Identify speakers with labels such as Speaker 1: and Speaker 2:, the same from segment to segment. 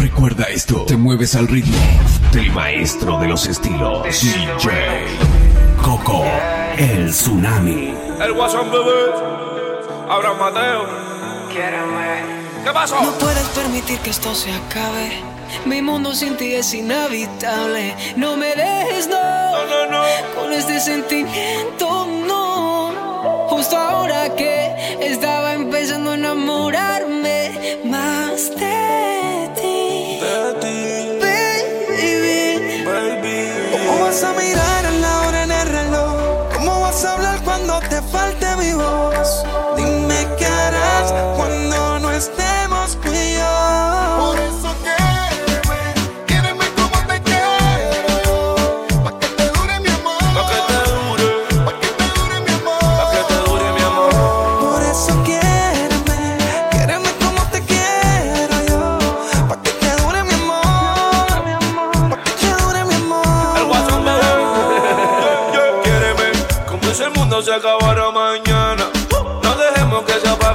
Speaker 1: Recuerda esto, te mueves al ritmo del maestro de los estilos, DJ Coco, el tsunami.
Speaker 2: El guasón bebé, Abraham Mateo. ¿Qué pasó?
Speaker 3: No puedes permitir que esto se acabe. Mi mundo sin ti es inhabitable. No me dejes, no.
Speaker 2: No, no, no.
Speaker 3: Con este sentimiento, no. Justo ahora que estaba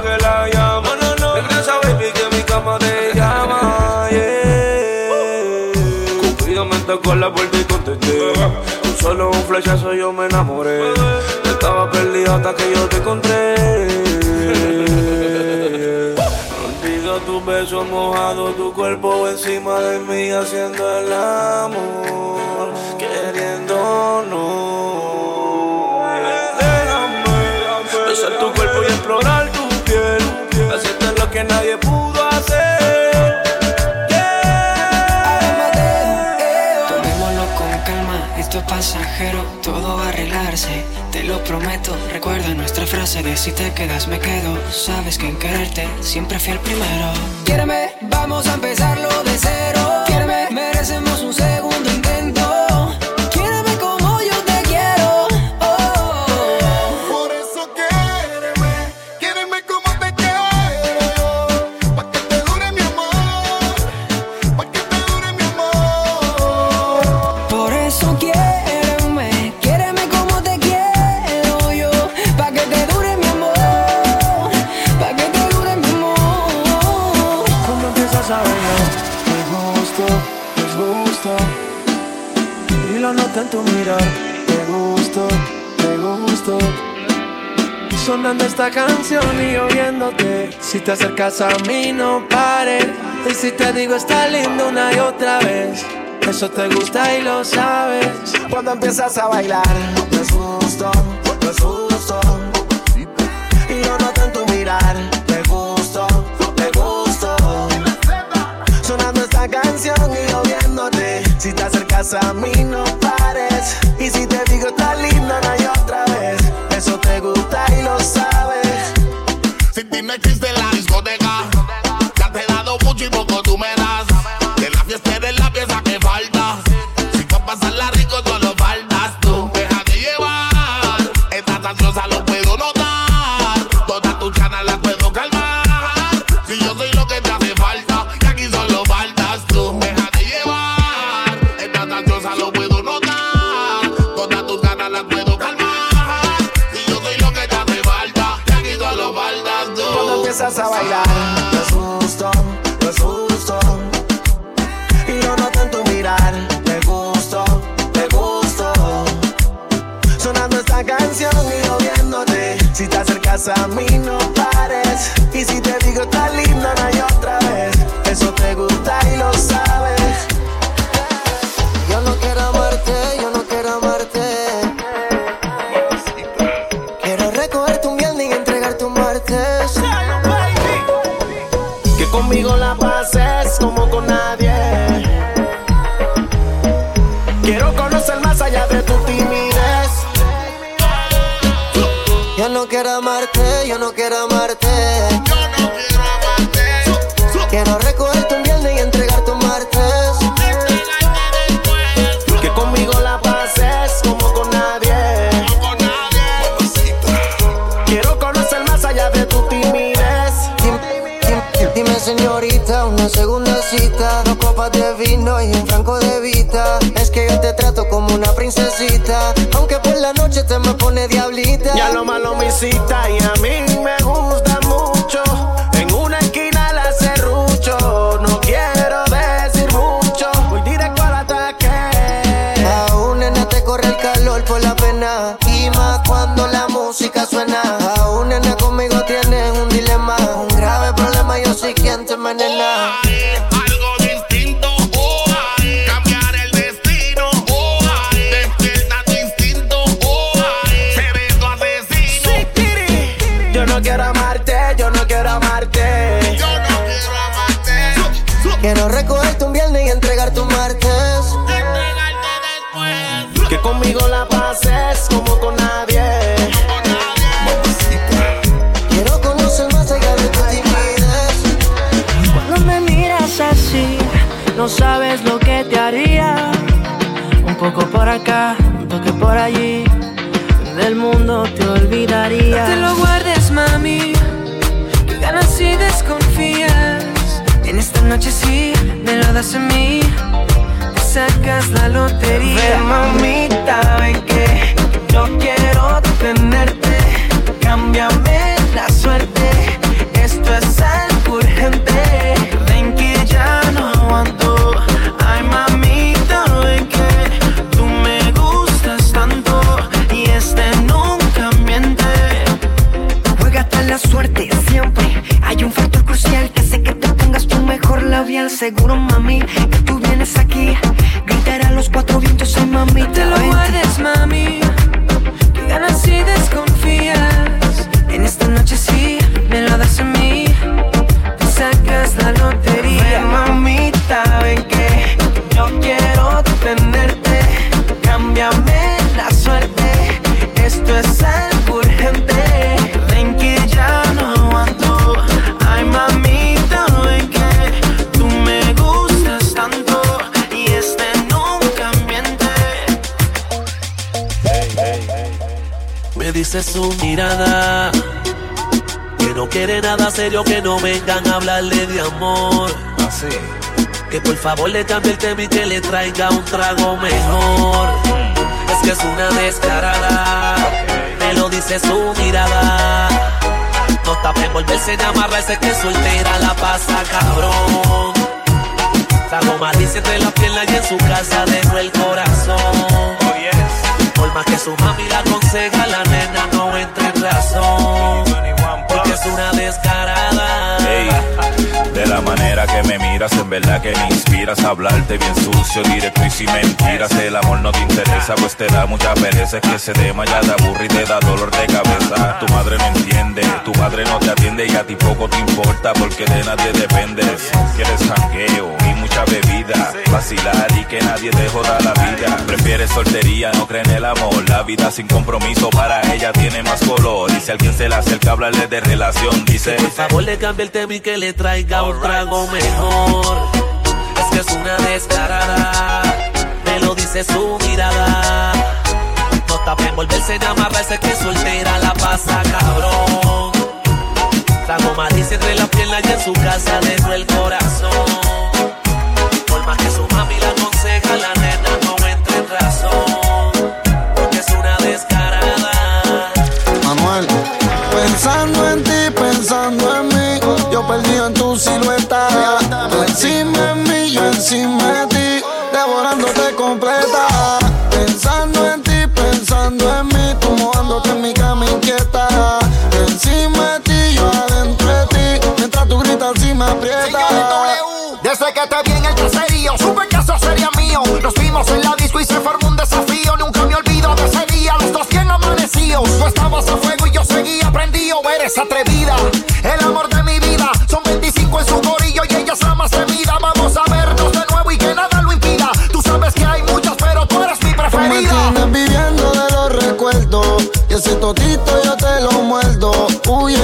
Speaker 4: que
Speaker 2: la llama. No, no, Regresa, baby, que mi cama te llama. Yeah. Cupido me tocó la puerta y contesté. Con solo un flechazo yo me enamoré. Estaba perdido hasta que yo te encontré. Olvido tus besos mojados, tu cuerpo encima de mí haciendo el amor, queriéndonos. Que nadie pudo hacer. Yeah.
Speaker 3: Tomémoslo con calma, esto es pasajero, todo va a arreglarse, te lo prometo. Recuerda nuestra frase de si te quedas me quedo, sabes que en quererte siempre fui el primero. Quiéreme, vamos a empezarlo de cero.
Speaker 4: Si te acercas a mí, no pares. Y si te digo está lindo una y otra vez. Eso te gusta y lo sabes. Cuando empiezas a bailar, me gusto, me gusto. Y lo noto en tu mirar, me gusto, me gusto. Sonando esta canción y yo viéndote. Si te acercas a mí,
Speaker 5: discoteca, ya te he dado mucho y poco tú me
Speaker 4: trato como una princesita. Aunque por la noche te me pone diablita. Ya lo malo me cita y a mí me gusta mucho. En una esquina la serrucho. No quiero
Speaker 6: decir mucho. Voy directo al ataque. Aún nena te corre el
Speaker 7: calor por la
Speaker 6: pena. Y más
Speaker 8: cuando la música suena por acá, un toque por allí. Del mundo te olvidaría.
Speaker 3: No te lo guardes, mami. Que ganas y desconfías. En esta noche sí, me lo das a mí. Te sacas la lotería.
Speaker 7: Ven, mamita, ven que
Speaker 8: Seguro, mami,
Speaker 7: dice su mirada que no quiere nada serio, que no vengan a hablarle de amor.
Speaker 9: Así.
Speaker 7: Que por favor le cambie el tema y que le traiga un trago mejor. Es que es una descarada, me lo dice su mirada. No está para envolverse ni amarrarse que soltera la pasa cabrón. Trago malicia entre la pierna y en su casa dejó el corazón.
Speaker 9: Oh, yes.
Speaker 7: Por más que su mami la aconseja, la nena no entra en razón.
Speaker 9: 21
Speaker 7: Porque es una descarada.
Speaker 9: Ey, de la manera que me miras, en verdad que me inspiras a hablarte bien sucio, directo y sin mentiras. El amor no te interesa, pues te da mucha pereza. Es que se desmaya, te aburre y te da dolor de cabeza. Tu madre no entiende, tu padre no te atiende y a ti poco te importa porque de nadie dependes. Quieres jangueo vacilar y que nadie te joda la vida. Prefieres soltería, no cree en el amor. La vida sin compromiso para ella tiene más color. Y si alguien se le acerca, hablarle de relación, dice.
Speaker 7: Por favor le cambie el tema y que le traiga un trago mejor. Es que es una descarada, me lo dice su mirada. No está para envolverse ni amarrarse que soltera la pasa cabrón. Trago malicia entre la pierna y en su casa dentro el corazón. Más que su mami la aconseja, la nena no entra en razón. Porque es una descarada.
Speaker 10: Manuel. Pensando en ti, pensando en mí, yo perdido en tu silueta. Tú encima de mí, yo encima de ti, devorándote completa.
Speaker 5: Eres atrevida, el amor de mi vida. Son 25 en su gorillo y ella es la más temida. Vamos a vernos de nuevo y que nada lo impida. Tú sabes que hay muchas, pero tú eres mi
Speaker 10: Tú me
Speaker 5: preferida.
Speaker 10: tienes viviendo de los recuerdos Y ese totito yo te lo muerdo Uy,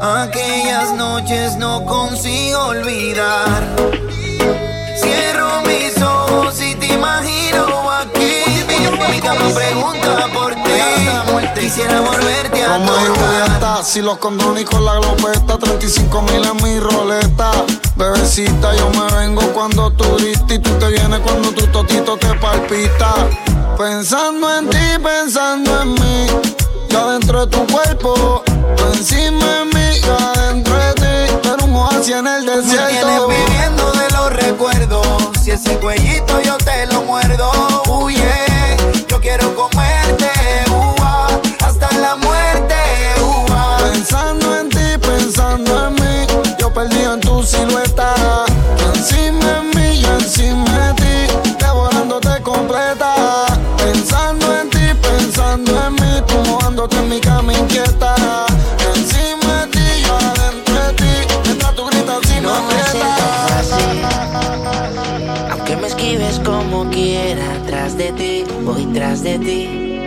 Speaker 5: Aquellas noches no consigo olvidar. Cierro mis ojos y te imagino aquí. Mi cama pregunta por ti.
Speaker 6: Quisiera volverte a
Speaker 10: Julieta, si los condones con la glopeta 35 mil en mi roleta Bebecita, yo me vengo cuando tú gritas Y tú te vienes cuando tu totito te palpita Pensando en ti, pensando en mí Yo dentro de tu cuerpo encima de mí, adentro de ti Pero un oasis en el desierto.
Speaker 6: Me viviendo de los recuerdos. Si ese cuellito yo te lo muerdo. Huye, yo quiero comerte Hasta la muerte
Speaker 10: Pensando en ti, pensando en mí Yo perdí en tu silueta. Encima de mí, yo encima pensando en mí Tú mojándote en mi cama inquieta. Encima de ti, yo adentro de ti Mientras tú gritas si no me
Speaker 11: Aunque me esquives como quiera Tras de ti, voy tras de ti.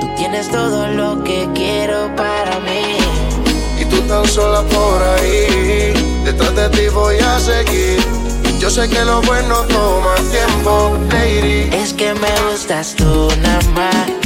Speaker 11: Tú tienes todo lo que quiero para mí.
Speaker 12: Y tú tan sola por ahí Detrás de ti voy a seguir. Yo sé que lo bueno toma tiempo, lady.
Speaker 11: Es que me gustas tú nada más,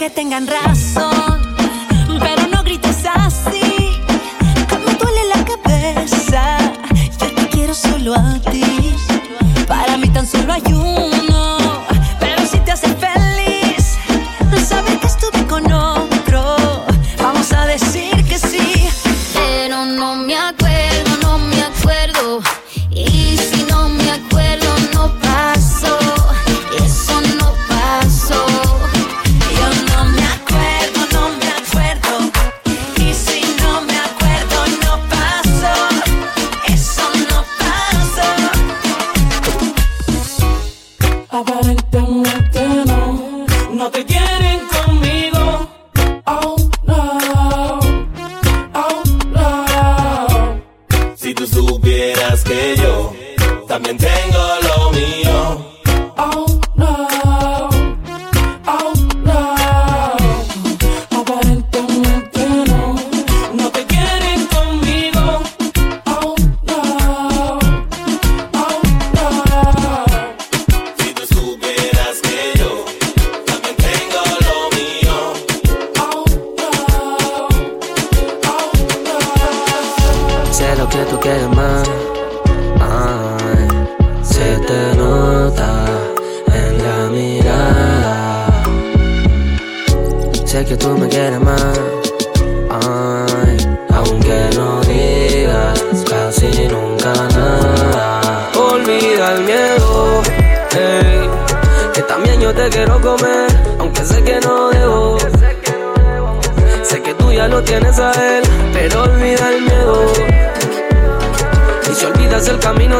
Speaker 11: que
Speaker 13: tengan razón, pero no grites así. Que me duele la cabeza. Yo te quiero solo a ti. Para mí tan solo hay uno.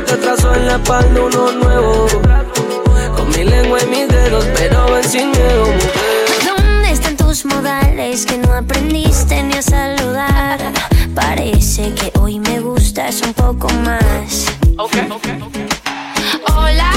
Speaker 14: Camino, te trazo en la espalda uno nuevo. Con mi lengua y mis dedos, pero ven sin miedo, mujer.
Speaker 13: ¿Dónde están tus modales que no aprendiste ni a saludar? Parece que hoy me gustas un poco más. Hola,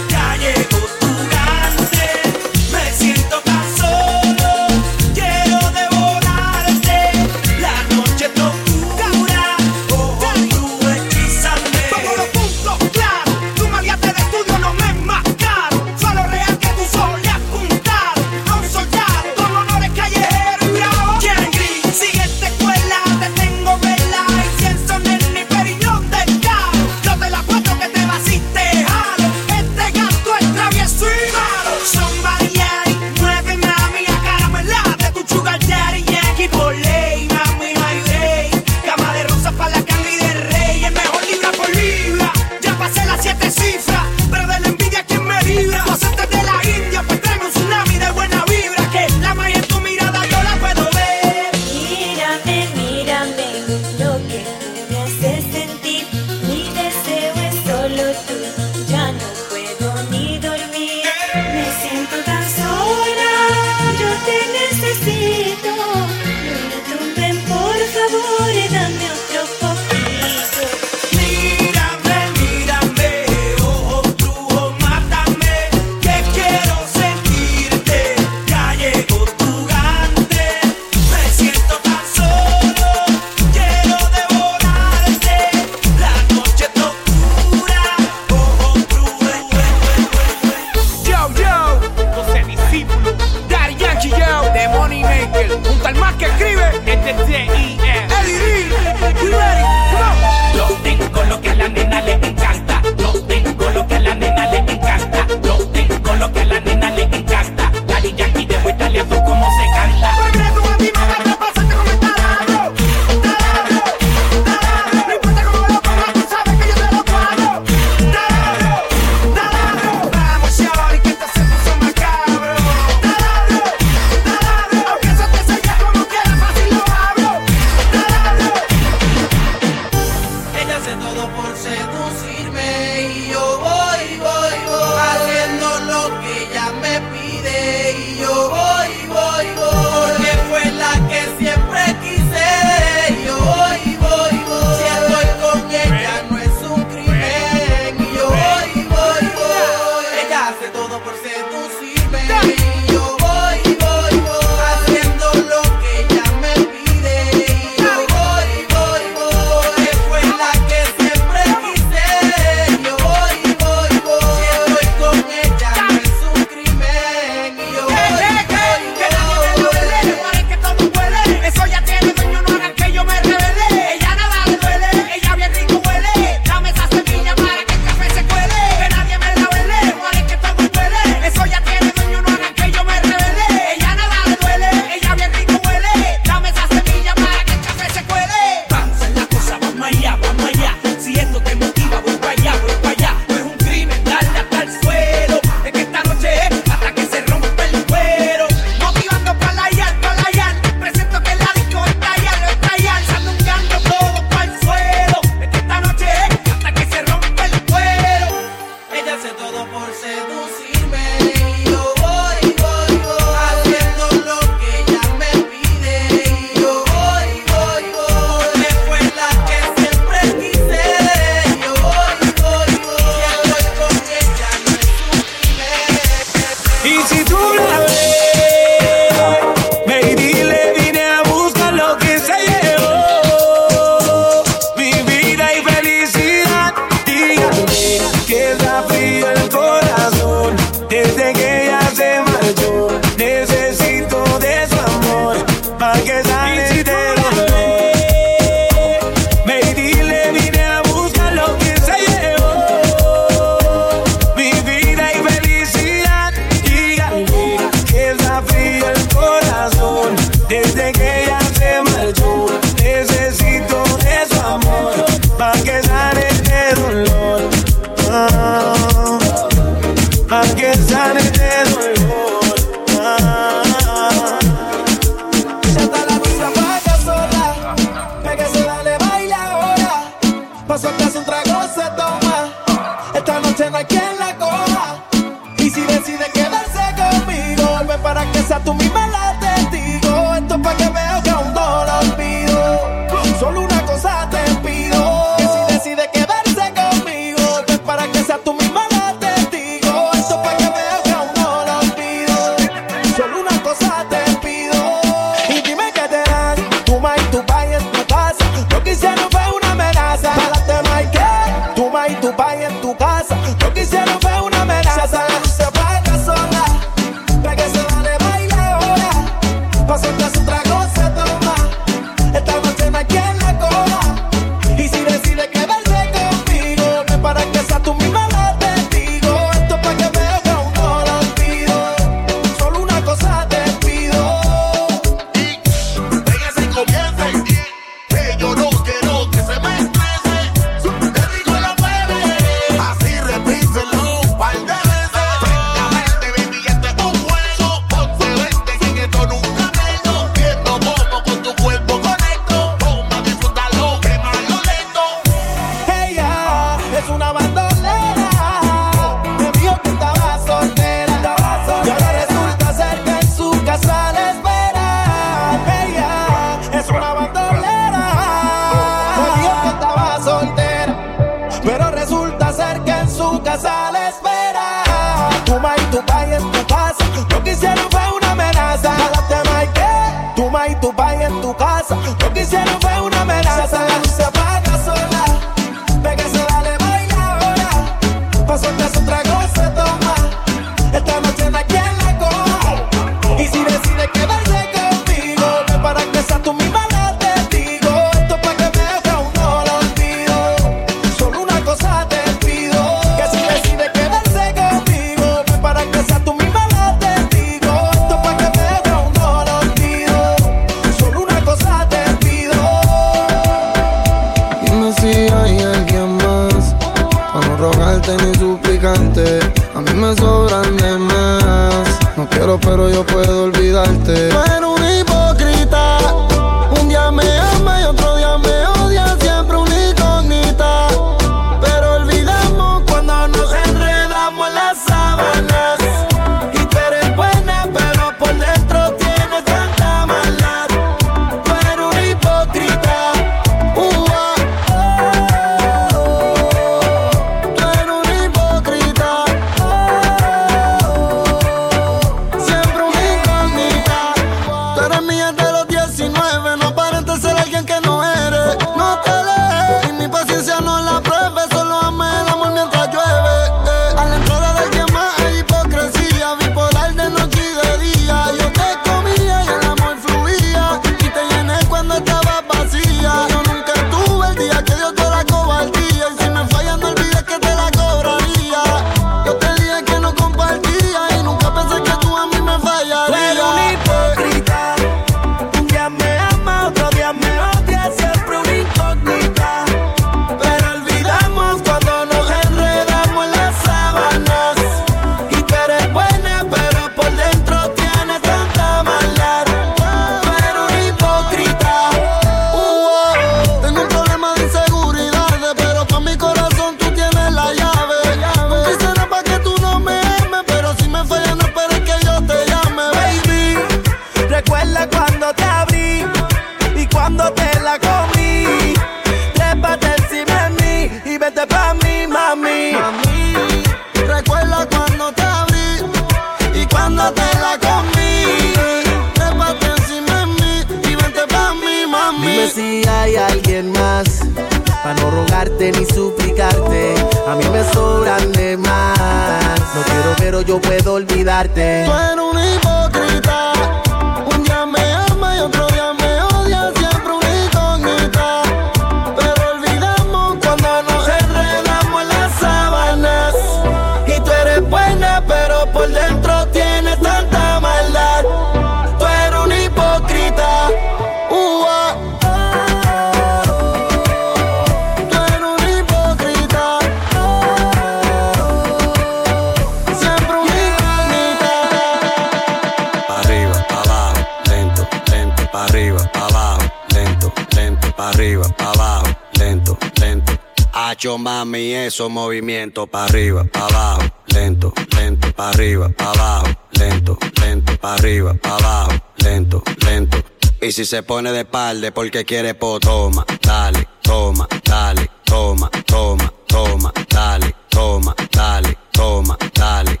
Speaker 4: Cacho mami,
Speaker 15: esos movimientos pa' arriba, pa' abajo, lento, lento, pa' arriba, pa' abajo, lento, lento, pa' arriba, pa' abajo, lento, lento. Y si se pone de espalda porque quiere po, toma, dale, toma, dale, toma, toma, toma, dale, toma, dale, toma, dale.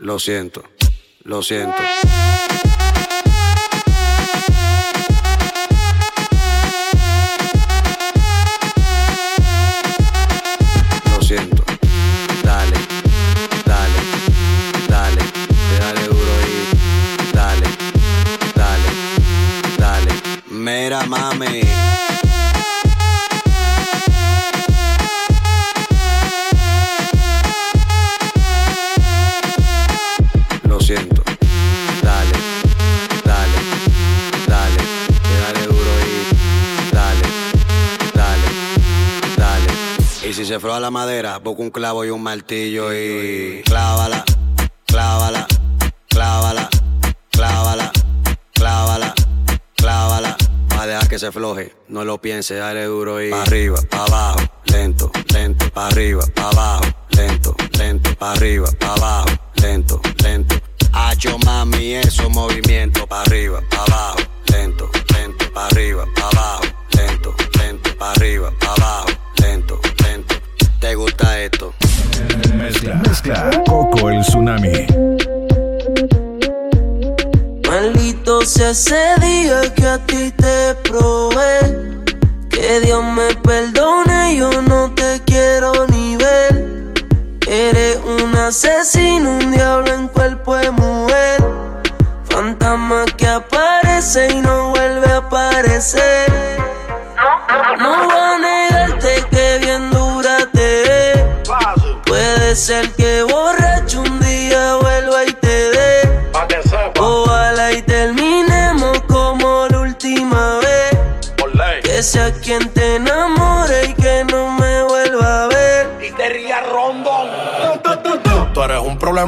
Speaker 15: Lo siento, lo siento. Se froa la madera, busca un clavo y un martillo y clávala, clávala, clávala, clávala, clávala, clávala. Va a dejar que se floje, no lo piense, dale duro y pa' arriba, pa' abajo, lento, lento, pa' arriba, pa' abajo, lento, lento, pa' arriba, pa' abajo, lento, lento. Hacho mami, eso movimiento, pa' arriba, pa' abajo, lento,
Speaker 16: Maldito sea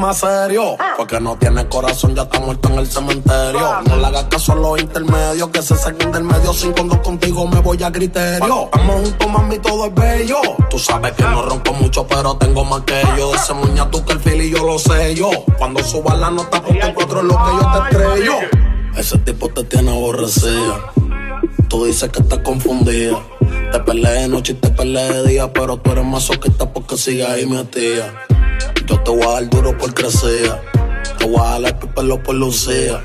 Speaker 17: problema serio. Porque no tienes corazón, ya está muerto en el cementerio. No le hagas caso a los intermedios. Que se saquen del medio. Sin cuando contigo me voy a criterio. Estamos juntos, mami, todo es bello. Tú sabes que no ronco mucho, pero tengo más que yo. De ese muña tú que el fili yo lo sé yo. Cuando subas la nota, punto cuatro es lo que yo te estrello. Ese tipo te tiene aborrecida. Tú dices que estás confundida. Te peleé de noche y te peleé de día, pero tú eres masoquista porque sigues ahí metida. Yo te voy a dar duro por crecer. Te voy a jalar tu pelo por lucía.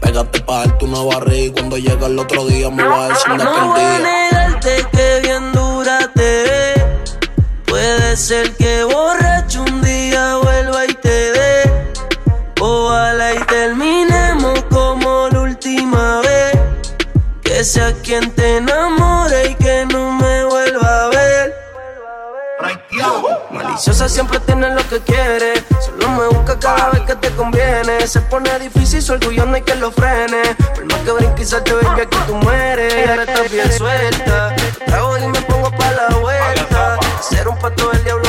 Speaker 17: Pégate pa' darte una barriga y cuando llega el otro día me va a decir de
Speaker 16: No a
Speaker 17: día.
Speaker 16: negarte que bien dura te ve. Puede ser que borracho un día vuelva y te dé. Ojalá y terminemos como la última vez. Que sea quien te enamore Maliciosa siempre tiene lo que quiere. Solo me busca cada vez que te conviene. Se pone difícil, su orgullo no hay que lo frene. Por más que brinque y salte, baby, aquí tú mueres. Ahora estás bien suelta. Trago y me pongo pa' la vuelta. Ser un pato del diablo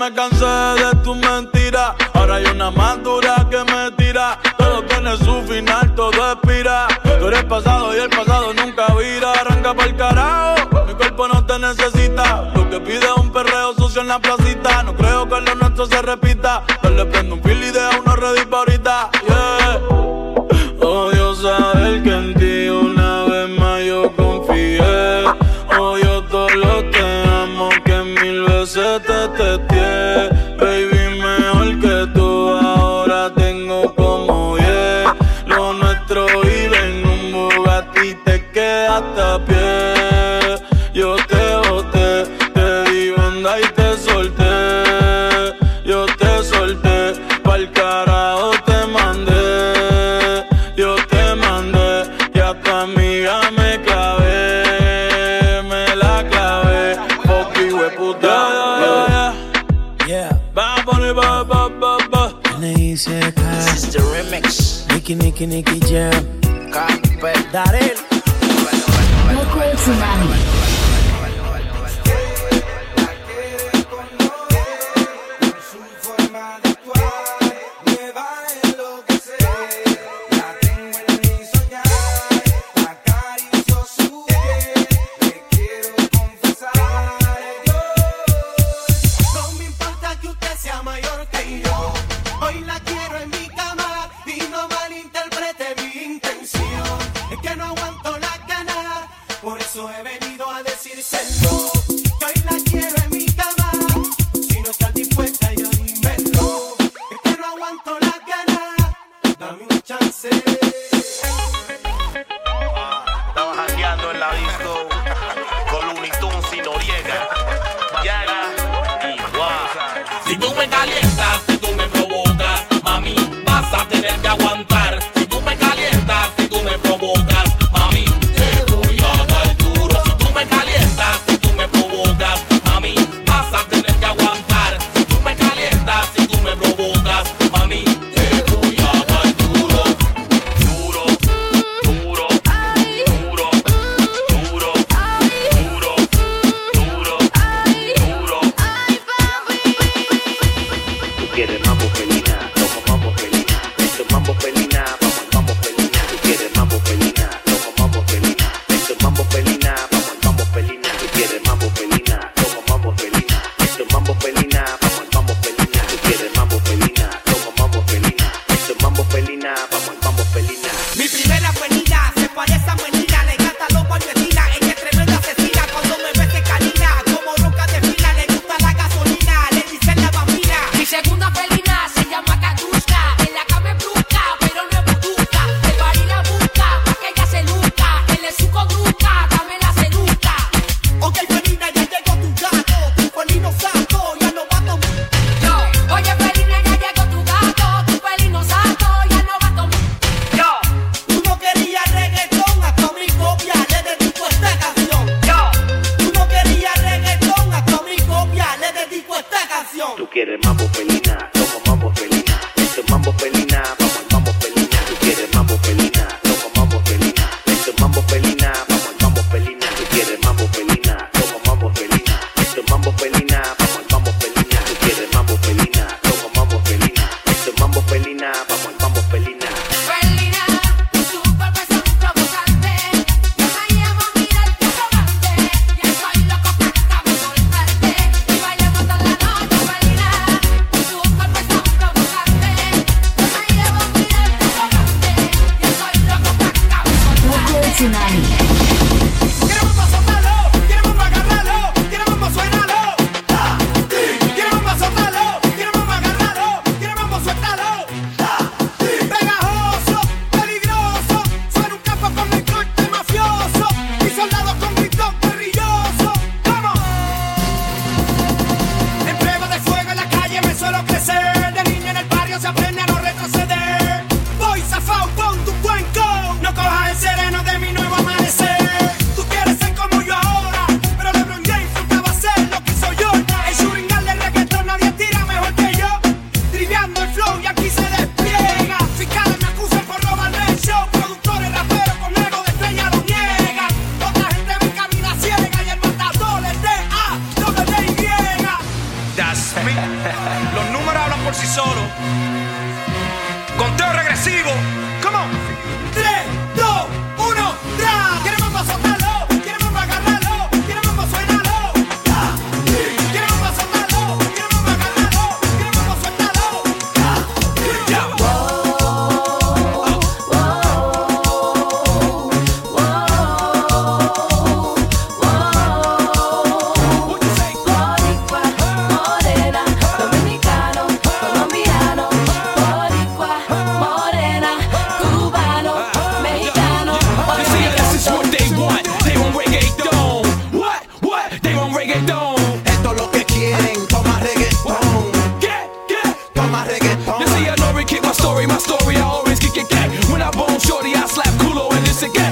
Speaker 16: me
Speaker 18: cansé de tus mentiras. Ahora hay una más dura que me tira. Todo tiene su final, todo expira. Tú eres pasado y el pasado nunca vira. Arranca para el carajo, mi cuerpo no te necesita. Lo que pide es un perreo sucio en la placita.
Speaker 14: Mix.
Speaker 4: Nicky, Nicky, Nicky Jam. Capel Darel.
Speaker 19: Coco el tsunami.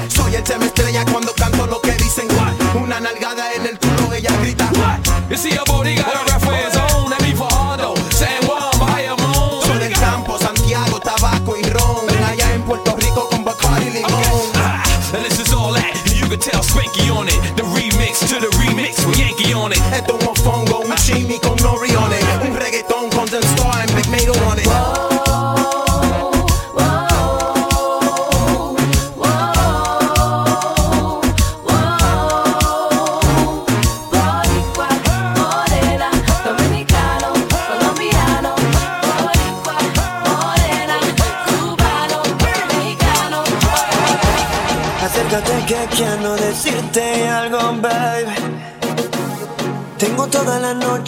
Speaker 20: soy el se me estrella cuando canto lo que dicen.
Speaker 21: What? Una nalgada en el culo, ella
Speaker 4: grita. What?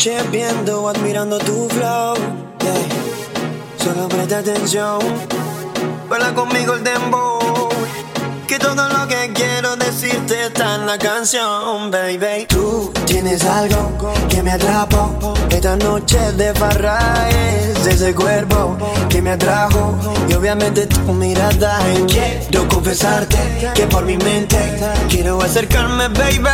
Speaker 4: Noche viendo, admirando tu flow. Solo presta atención, baila conmigo el dembow. Que todo lo que quiero decirte está en la canción, baby. Tú tienes algo que me atrapó. Esta noche de farra es ese cuerpo que me atrajo. Y obviamente tu mirada. Quiero confesarte que por mi mente quiero acercarme, baby.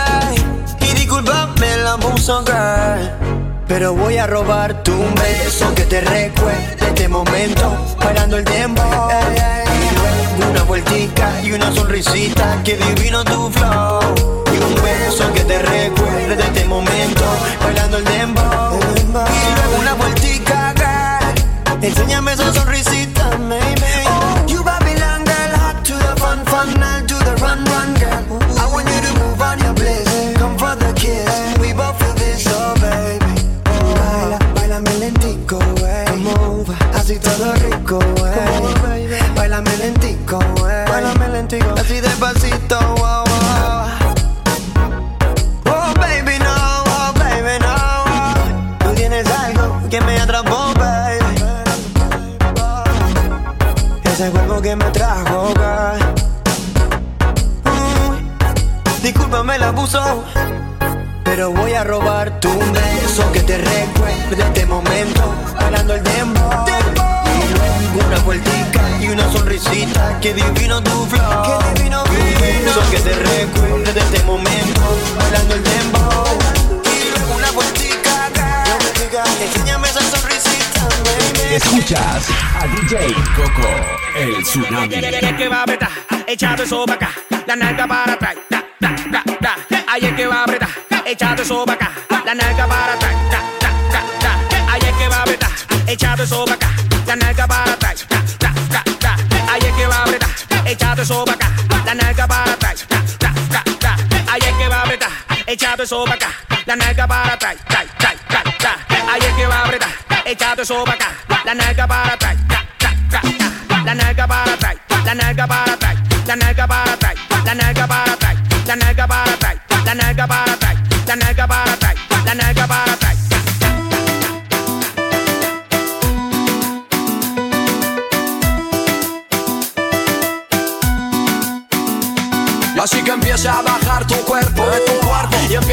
Speaker 4: Y disculpame abuso, girl. Pero voy a robar tu beso que te recuerde este momento, parando el tiempo. Ey, ey. Y luego una vueltica y una sonrisita, que divino tu flow. Y un beso que te recuerde este momento, bailando el luego una vueltica, girl. Enséñame esa Lentico, así sonrisita Que divino tu flow Que divino tu beso que te recuerde de este momento Bailando el dembow Y luego una vueltica. Enséñame esa sonrisita baby
Speaker 1: Escuchas a DJ Coco, el tsunami.
Speaker 22: que, que va a apretar, echado eso para acá, la nalga para atrás, ta, ta, ta, ta. Ahí es que va a apretar, echado eso para acá, la nalga para atrás, ta, ta, ta, ta. Ahí es que va a apretar, echado eso para acá, eso para acá, la nalga para atrás, ta, ta, ta. Ahí es que va a apretar, echado eso para acá, la nalga para atrás, ta, ta, ta, ta. Ahí es que va a apretar, echado eso para acá, la nalga para atrás, ta, ta, ta, ta. La nalga para atrás, la nalga para atrás, la nalga para atrás, la nalga para atrás, la nalga para atrás, la nalga para atrás, la nalga para atrás,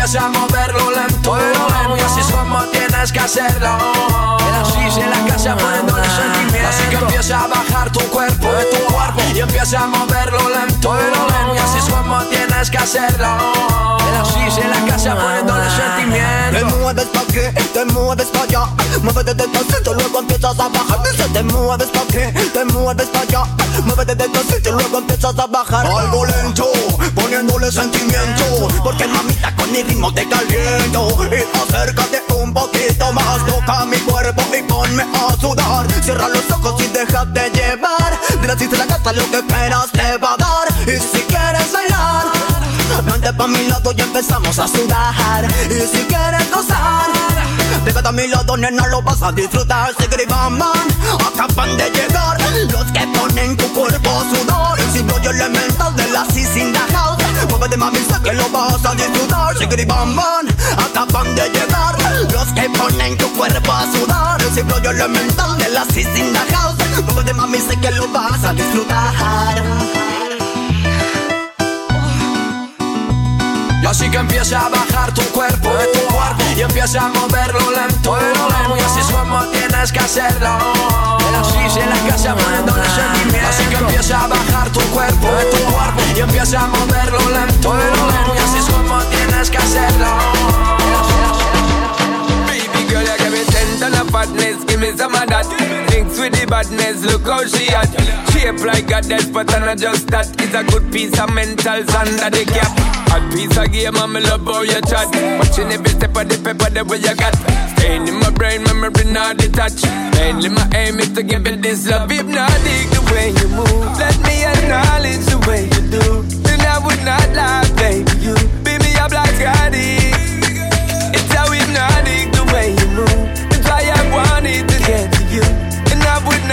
Speaker 23: empieza a moverlo lento, lento. Y así es como tienes que hacerlo. El así se la casa poniéndole sentimiento. Así que empieza a bajar tu cuerpo, tu cuerpo y empieza a moverlo lento, lento. Y así es como tienes que hacerlo. El así se la casa poniéndole
Speaker 6: Te
Speaker 23: sentimiento.
Speaker 6: mueves pa' aquí, te mueves pa' allá Muévete despacito, luego empiezas a bajar Dice, te mueves pa' aquí, te mueves pa' allá Muévete despacito, luego empiezas a bajar Algo lento, poniéndole sentimiento Porque mamita con mi ritmo te caliento Y acércate un poquito más Toca mi cuerpo y ponme a sudar Cierra los ojos y déjate llevar. Dile así se la casa lo que esperas te va a dar. Y si quieres bailar Vente pa' mi lado y empezamos a sudar. Y si quieres gozar Pégate a mi lado, nena, lo vas a disfrutar. Sigribaman, acaban de llegar. Los que ponen tu cuerpo a sudar El rollo elemental de la CIS in the house Muévete mami, sé que lo vas a disfrutar. Sigribaman, acaban de llegar. Los que ponen tu cuerpo a sudar. El rollo elemental de la CIS in the house. Muévete mami, sé que lo vas a disfrutar
Speaker 23: así que empieza a bajar tu cuerpo, tu cuerpo y empieza a moverlo lento, lento. Y así es como tienes que hacerlo. El así se la casa poniéndole sentimiento. Así que empieza a bajar tu cuerpo, tu cuerpo y empieza a moverlo lento, lento. Y así es como tienes que hacerlo.
Speaker 24: Ton of fatness, give me some of that. Mix with the badness, look how she at. Shape like a death, but I'm not just that. It's a good piece of mentals under the cap. A piece of game, and me love how you chat. Watching every step of the paper, the way you got. Staying in my brain, memory not detached. Mainly my aim is to give you this love. Hypnotic the way you move. Let me acknowledge the way you do. Then I would not lie, baby. You beat me up like Scotty. It's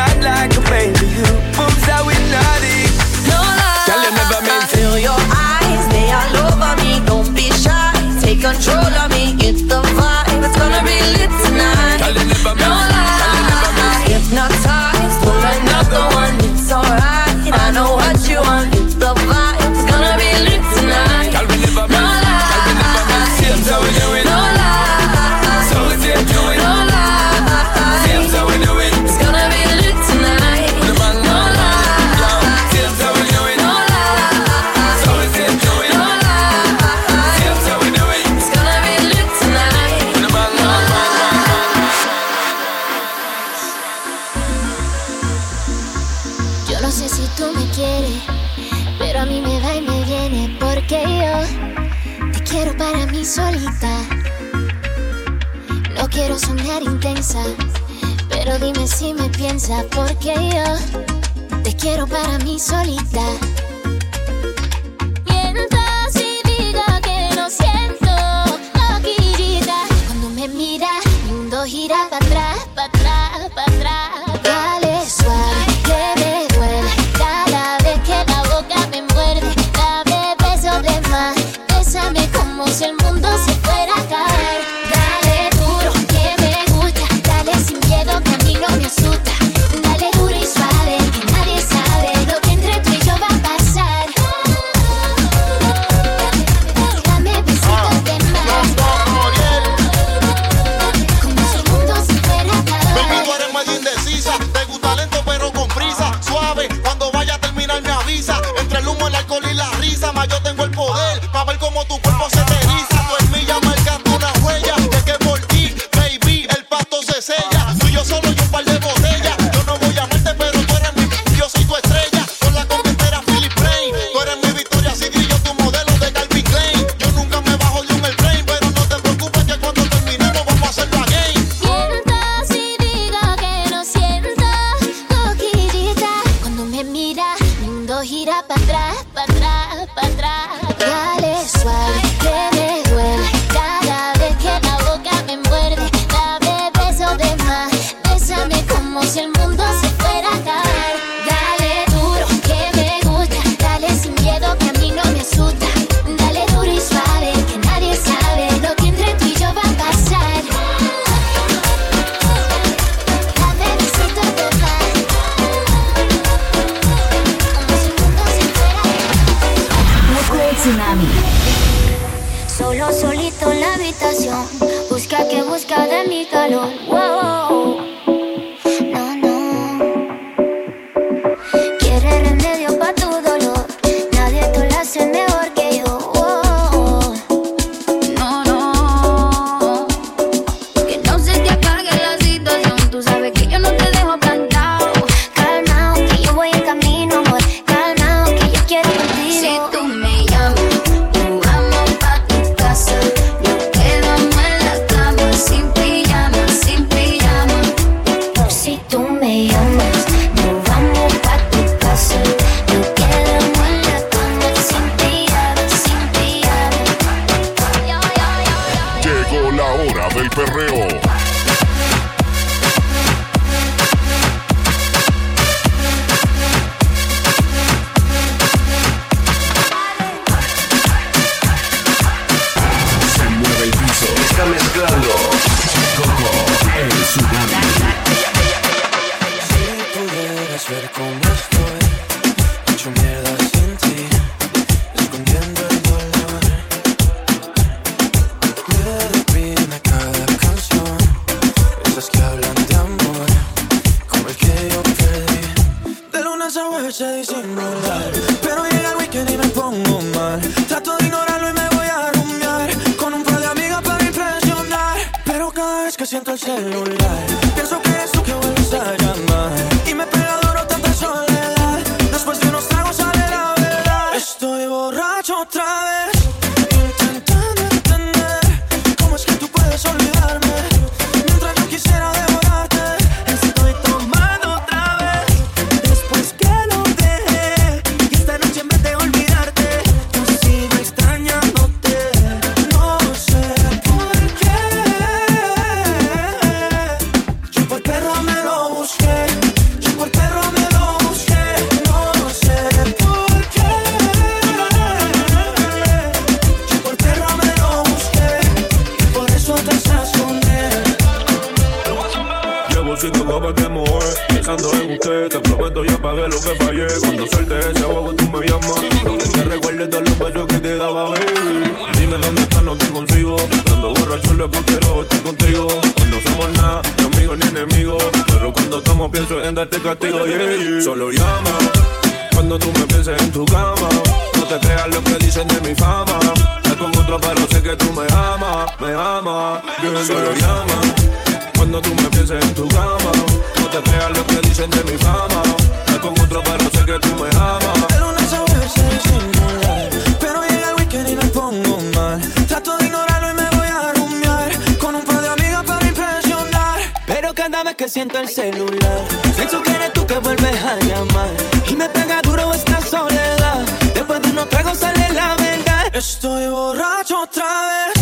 Speaker 24: not like a baby
Speaker 6: No
Speaker 25: sé si tú me quieres, pero a mí me va y me viene porque yo te quiero para mí solita. No quiero sonar intensa, pero dime si me piensas porque yo te quiero para mí solita. Cuando tú
Speaker 5: me
Speaker 26: pienses en tu cama, no te creas lo que dicen de mi fama. Te con otro, pero sé que tú me amas, me amas. Yo solo llama. Cuando tú me pienses en tu cama, no te creas lo que dicen de mi fama. Te con otro, pero sé que
Speaker 2: tú me amas.
Speaker 8: Que siento el celular, pienso que eres tú que vuelves a llamar y me pega duro esta soledad. Después de unos tragos sale la verdad. Estoy borracho otra vez.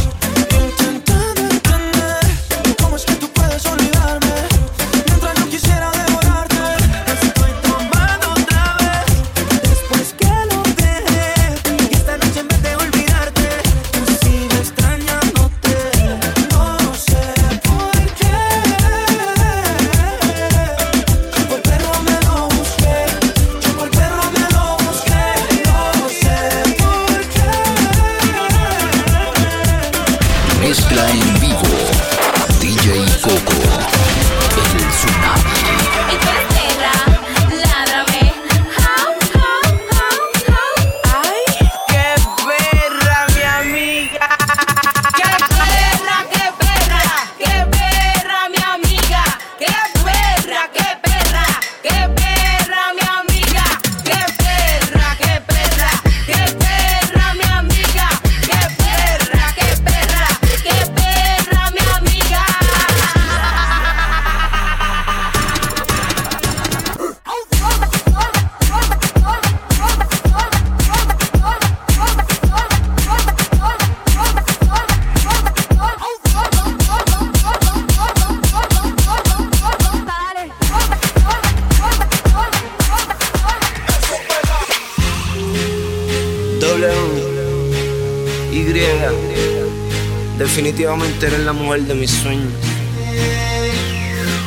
Speaker 27: Definitivamente eres la mujer de mis sueños.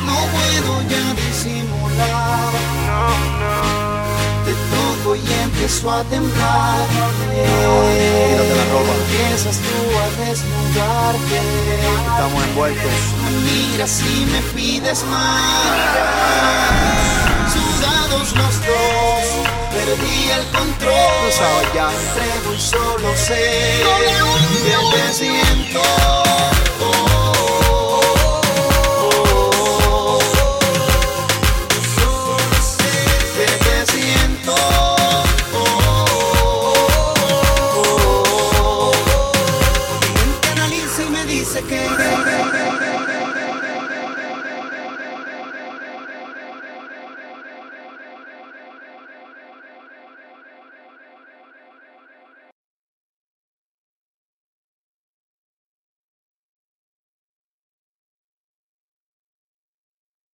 Speaker 28: No puedo ya disimular. De todo y empiezo a temblar.
Speaker 29: Quítate la ropa.
Speaker 28: Empiezas tú a desnudarte.
Speaker 29: Estamos envueltos.
Speaker 28: Me miras y me pides más. Sudados los dos, perdí el control.
Speaker 29: Tú sabes ya.
Speaker 28: Entrego y solo te siento.